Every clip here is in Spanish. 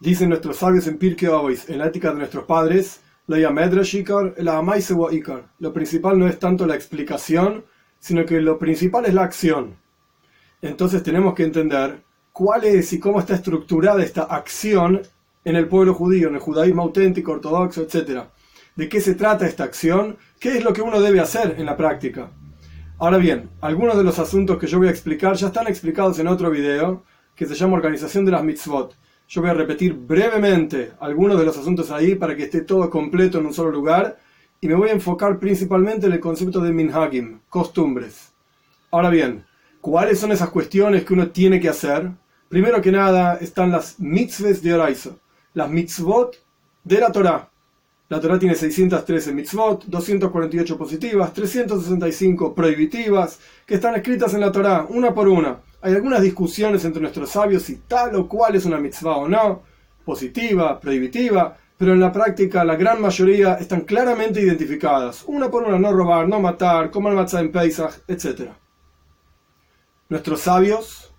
Dicen nuestros sabios en Pirkei Avos, en la ética de nuestros padres, lo principal no es tanto la explicación, sino que lo principal es la acción. Entonces tenemos que entender cuál es y cómo está estructurada esta acción en el pueblo judío, en el judaísmo auténtico, ortodoxo, etc. ¿De qué se trata esta acción? ¿Qué es lo que uno debe hacer en la práctica? Ahora bien, algunos de los asuntos que yo voy a explicar ya están explicados en otro video que se llama Organización de las Mitzvot. Yo voy a repetir brevemente algunos de los asuntos ahí para que esté todo completo en un solo lugar y me voy a enfocar principalmente en el concepto de minhagim, costumbres. Ahora bien, ¿cuáles son esas cuestiones que uno tiene que hacer? Primero que nada están las mitzvahs de Oraizo, las mitzvot de la Torah. La Torah tiene 613 mitzvot, 248 positivas, 365 prohibitivas, que están escritas en la Torah, una por una. Hay algunas discusiones entre nuestros sabios si tal o cual es una mitzvah o no, positiva, prohibitiva, pero en la práctica la gran mayoría están claramente identificadas, una por una, no robar, no matar, comer matzah en Pesach, etc. Nuestros sabios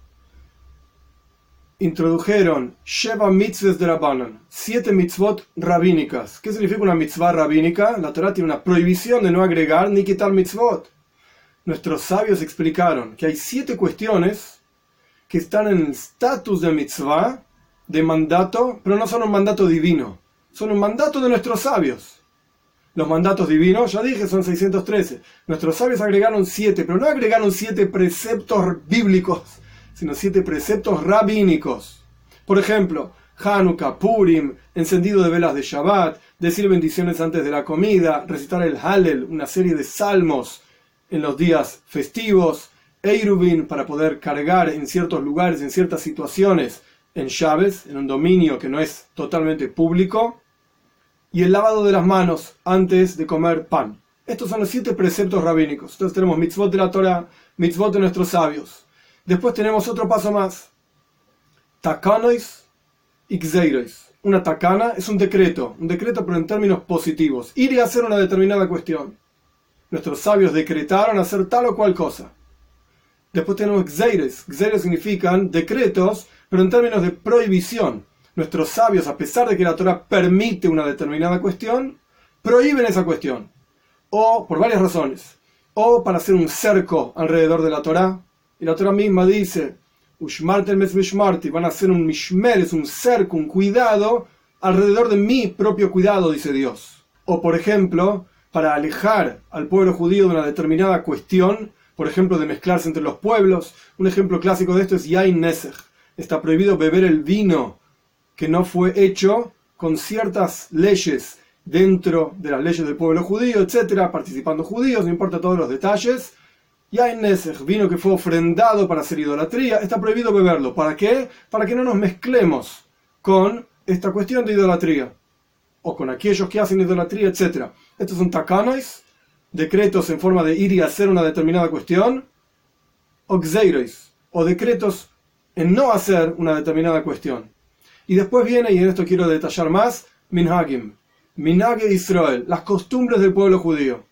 introdujeron Sheva mitzvahs de Rabbanan, siete mitzvot rabínicas. ¿Qué significa una mitzvah rabínica? La Torah tiene una prohibición de no agregar ni quitar mitzvot. Nuestros sabios explicaron que hay siete cuestiones que están en el estatus de mitzvah, de mandato, pero no son un mandato divino, son un mandato de nuestros sabios. Los mandatos divinos, ya dije, son 613. Nuestros sabios agregaron siete, pero no agregaron siete preceptos bíblicos sino siete preceptos rabínicos. Por ejemplo, Hanukkah, Purim, encendido de velas de Shabbat, decir bendiciones antes de la comida, recitar el Hallel, una serie de salmos en los días festivos, Eirubin para poder cargar en ciertos lugares, en ciertas situaciones, en llaves, en un dominio que no es totalmente público, y el lavado de las manos antes de comer pan. Estos son los siete preceptos rabínicos. Entonces tenemos mitzvot de la Torah, mitzvot de nuestros sabios. Después tenemos otro paso más. Takanois y. Una takana es un decreto, un decreto pero en términos positivos. Ir a hacer una determinada cuestión. Nuestros sabios decretaron hacer tal o cual cosa. Después tenemos Xeires. Xeires significan decretos, pero en términos de prohibición. Nuestros sabios, a pesar de que la Torah permite una determinada cuestión, prohíben esa cuestión. O por varias razones. O para hacer un cerco alrededor de la Torah, y la otra misma dice, van a hacer un mishmer, es un cerco, un cuidado alrededor de mi propio cuidado, dice Dios. O por ejemplo, para alejar al pueblo judío de una determinada cuestión, por ejemplo, de mezclarse entre los pueblos. Un ejemplo clásico de esto es Yain Nesech. Está prohibido beber el vino que no fue hecho con ciertas leyes dentro de las leyes del pueblo judío, etcétera, participando judíos, no importa todos los detalles, Yain Nesech, vino que fue ofrendado para hacer idolatría, está prohibido beberlo. ¿Para qué? Para que no nos mezclemos con esta cuestión de idolatría. O con aquellos que hacen idolatría, etc. Estos son takanois, decretos en forma de ir y hacer una determinada cuestión. O o decretos en no hacer una determinada cuestión. Y después viene, y en esto quiero detallar más, minhagim. Minhag Israel, las costumbres del pueblo judío.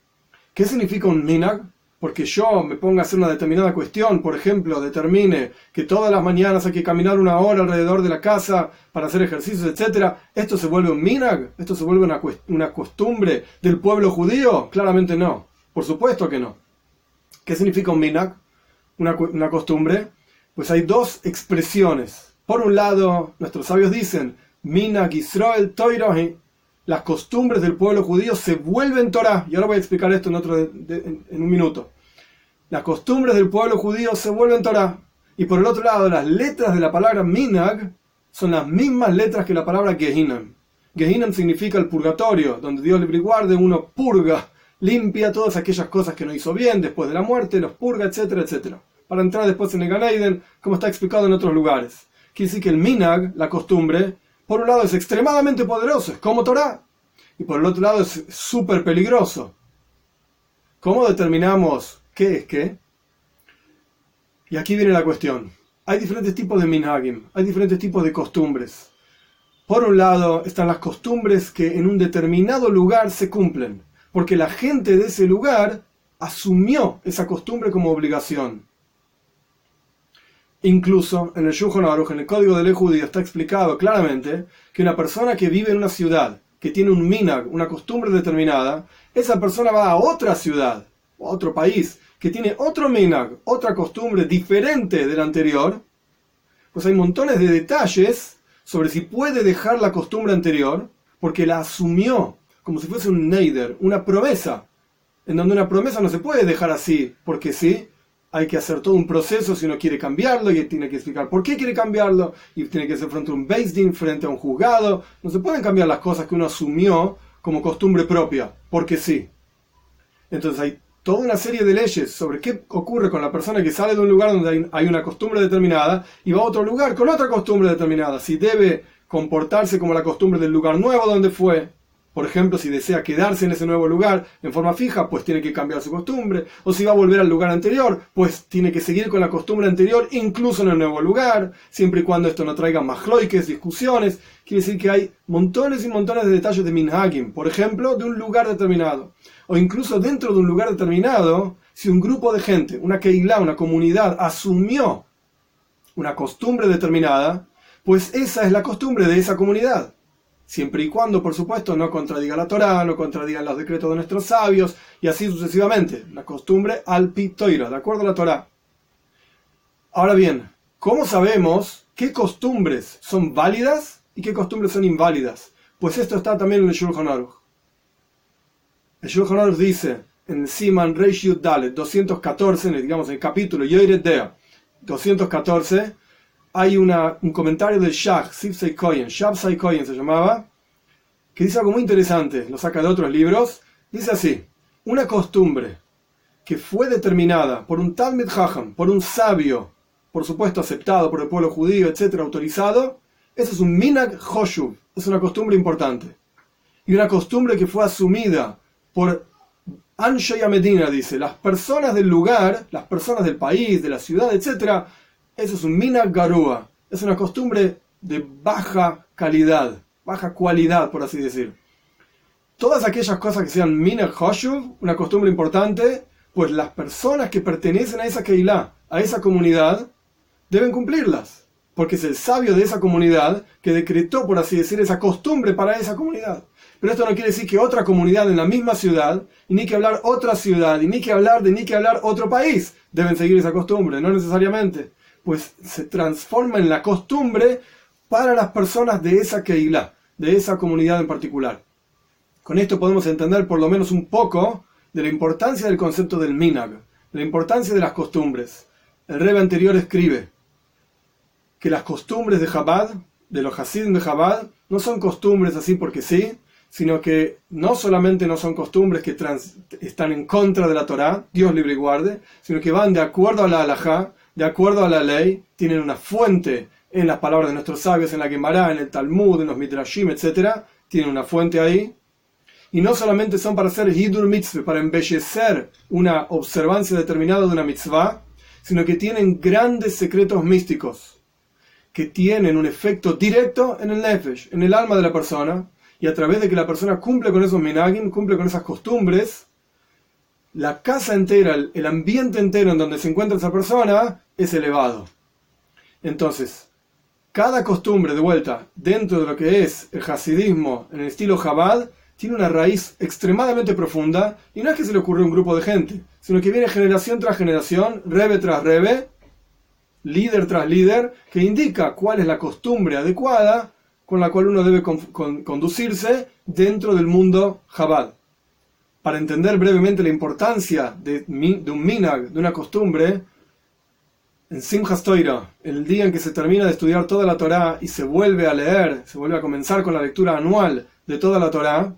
¿Qué significa un minhag? Porque yo me ponga a hacer una determinada cuestión, por ejemplo, determine que todas las mañanas hay que caminar una hora alrededor de la casa para hacer ejercicios, etc., ¿esto se vuelve un minag? ¿Esto se vuelve una, una costumbre del pueblo judío? Claramente no. Por supuesto que no. ¿Qué significa un minag? Una, una costumbre. Pues hay dos expresiones. Por un lado, nuestros sabios dicen, minag Israel toirohi, las costumbres del pueblo judío se vuelven Torah. Y ahora voy a explicar esto en, otro en, un minuto. Las costumbres del pueblo judío se vuelven Torah. Y por el otro lado, las letras de la palabra Minag son las mismas letras que la palabra Gehinam. Gehinam significa el purgatorio, donde Dios libre y guarde, uno purga, limpia todas aquellas cosas que no hizo bien después de la muerte, los purga, etcétera, etcétera. Para entrar después en el Ganeiden, como está explicado en otros lugares. Quiere decir que el Minag, la costumbre, por un lado es extremadamente poderoso, es como Torah, y por el otro lado es súper peligroso. ¿Cómo determinamos qué es qué? Y aquí viene la cuestión. Hay diferentes tipos de minhagim, hay diferentes tipos de costumbres. Por un lado están las costumbres que en un determinado lugar se cumplen, porque la gente de ese lugar asumió esa costumbre como obligación. Incluso en el Shulchan Aruch, en el Código de Ley Judío, está explicado claramente que una persona que vive en una ciudad, que tiene un minag, una costumbre determinada, esa persona va a otra ciudad o a otro país que tiene otro minag, otra costumbre diferente de la anterior, pues hay montones de detalles sobre si puede dejar la costumbre anterior, porque la asumió como si fuese un neider, una promesa, en donde una promesa no se puede dejar así, porque sí, hay que hacer todo un proceso si uno quiere cambiarlo y tiene que explicar por qué quiere cambiarlo y tiene que ser frente a un Din, frente a un juzgado. No se pueden cambiar las cosas que uno asumió como costumbre propia, porque sí. Entonces hay toda una serie de leyes sobre qué ocurre con la persona que sale de un lugar donde hay una costumbre determinada y va a otro lugar con otra costumbre determinada. Si debe comportarse como la costumbre del lugar nuevo donde fue, por ejemplo, si desea quedarse en ese nuevo lugar en forma fija, pues tiene que cambiar su costumbre. O si va a volver al lugar anterior, pues tiene que seguir con la costumbre anterior, incluso en el nuevo lugar, siempre y cuando esto no traiga más loiques, discusiones. Quiere decir que hay montones y montones de detalles de Minhagim, por ejemplo, de un lugar determinado. O incluso dentro de un lugar determinado, si un grupo de gente, una Keilah, una comunidad, asumió una costumbre determinada, pues esa es la costumbre de esa comunidad siempre y cuando, por supuesto, no contradiga la Torá, no contradigan los decretos de nuestros sabios, y así sucesivamente. La costumbre al pitoira, de acuerdo a la Torá. Ahora bien, ¿cómo sabemos qué costumbres son válidas y qué costumbres son inválidas? Pues esto está también en el Shulchan Aruch. El Shulchan Aruch dice en Siman Reish Dalet 214, digamos en el capítulo Yoiret Dea 214, hay un comentario del Shah, Sibsei Koyen, Shabsai Koyen se llamaba, que dice algo muy interesante, lo saca de otros libros, dice así, una costumbre que fue determinada por un Talmud Hacham, por un sabio, por supuesto aceptado por el pueblo judío, etcétera, autorizado, eso es un Minag Hoshuv, es una costumbre importante. Y una costumbre que fue asumida por Anshay Medina, dice, las personas del lugar, las personas del país, de la ciudad, etcétera, eso es un mina garúa. Es una costumbre de baja calidad, baja cualidad, por así decir. Todas aquellas cosas que sean mina hoshuv, una costumbre importante, pues las personas que pertenecen a esa Keilah, a esa comunidad, deben cumplirlas. Porque es el sabio de esa comunidad que decretó, por así decir, esa costumbre para esa comunidad. Pero esto no quiere decir que otra comunidad en la misma ciudad, ni que hablar otra ciudad, ni que hablar de ni que hablar otro país, deben seguir esa costumbre, no necesariamente pues se transforma en la costumbre para las personas de esa Keilah, de esa comunidad en particular. Con esto podemos entender por lo menos un poco de la importancia del concepto del minag, la importancia de las costumbres. El rebe anterior escribe que las costumbres de Chabad, de los Hasidim de Chabad, no son costumbres así porque sí, sino que no solamente no son costumbres que están en contra de la Torá, Dios libre y guarde, sino que van de acuerdo a la halajá, de acuerdo a la ley, tienen una fuente en las palabras de nuestros sabios, en la Gemara, en el Talmud, en los Midrashim, etc. Tienen una fuente ahí. Y no solamente son para hacer Hidur Mitzvah, para embellecer una observancia determinada de una mitzvah, sino que tienen grandes secretos místicos, que tienen un efecto directo en el nefesh, en el alma de la persona, y a través de que la persona cumple con esos minagim, cumple con esas costumbres, la casa entera, el ambiente entero en donde se encuentra esa persona es elevado. Entonces, cada costumbre de vuelta dentro de lo que es el hasidismo en el estilo Jabal tiene una raíz extremadamente profunda y no es que se le ocurrió a un grupo de gente, sino que viene generación tras generación, rebe tras rebe, líder tras líder, que indica cuál es la costumbre adecuada con la cual uno debe conducirse dentro del mundo Jabal para entender brevemente la importancia de, un minag, de una costumbre, en Simchas Toira, el día en que se termina de estudiar toda la Torá y se vuelve a leer, se vuelve a comenzar con la lectura anual de toda la Torá,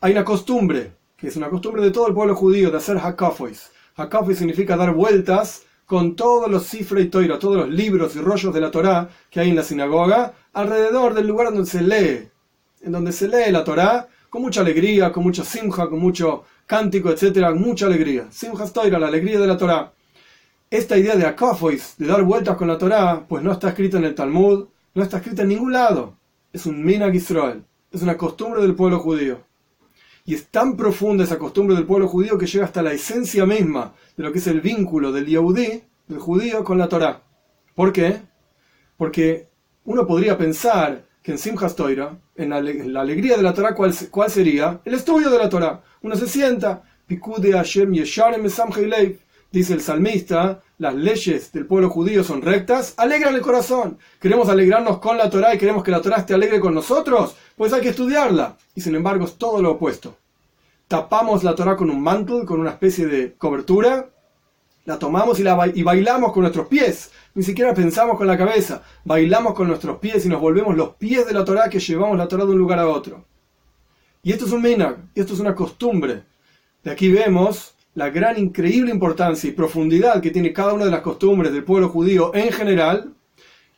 hay una costumbre, que es una costumbre de todo el pueblo judío, de hacer hakafois. Hakafois significa dar vueltas con todos los cifras y toira, todos los libros y rollos de la Torá que hay en la sinagoga, alrededor del lugar donde se lee, en donde se lee la Torá, con mucha alegría, con mucha simja, con mucho cántico, etcétera, mucha alegría. Simja Stoira, la alegría de la Torah. Esta idea de akafois, de dar vueltas con la Torah, pues no está escrita en el Talmud, no está escrita en ningún lado. Es un minag Israel, es una costumbre del pueblo judío. Y es tan profunda esa costumbre del pueblo judío que llega hasta la esencia misma de lo que es el vínculo del Yehudí, del judío, con la Torah. ¿Por qué? Porque uno podría pensar que en Simchas Toira, en la, alegría de la Torah, ¿cuál, ¿cuál, sería? El estudio de la Torah. Uno se sienta, dice el salmista, las leyes del pueblo judío son rectas, alegran el corazón. Queremos alegrarnos con la Torah y queremos que la Torah esté alegre con nosotros, pues hay que estudiarla. Y sin embargo es todo lo opuesto. Tapamos la Torah con un mantle, con una especie de cobertura, la tomamos y, la, bailamos con nuestros pies. Ni siquiera pensamos con la cabeza. Bailamos con nuestros pies y nos volvemos los pies de la Torah que llevamos la Torah de un lugar a otro. Y esto es un minag, y esto es una costumbre. De aquí vemos la gran, increíble importancia y profundidad que tiene cada una de las costumbres del pueblo judío en general.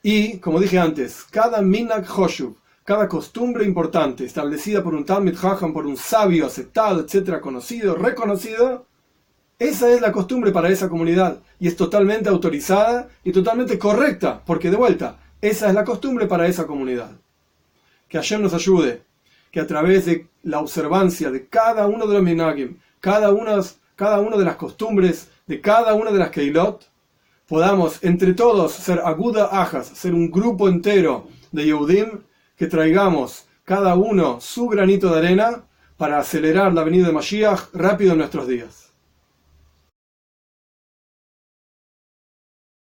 Y, como dije antes, cada minag hoshuv, cada costumbre importante establecida por un Talmud Chacham, por un sabio aceptado, etcétera, conocido, reconocido, esa es la costumbre para esa comunidad y es totalmente autorizada y totalmente correcta, porque de vuelta, esa es la costumbre para esa comunidad. Que Hashem nos ayude, que a través de la observancia de cada uno de los minagim, cada una, cada una de las costumbres de cada una de las keilot, podamos entre todos ser aguda ajas, ser un grupo entero de Yehudim, que traigamos cada uno su granito de arena para acelerar la venida de Mashiach rápido en nuestros días.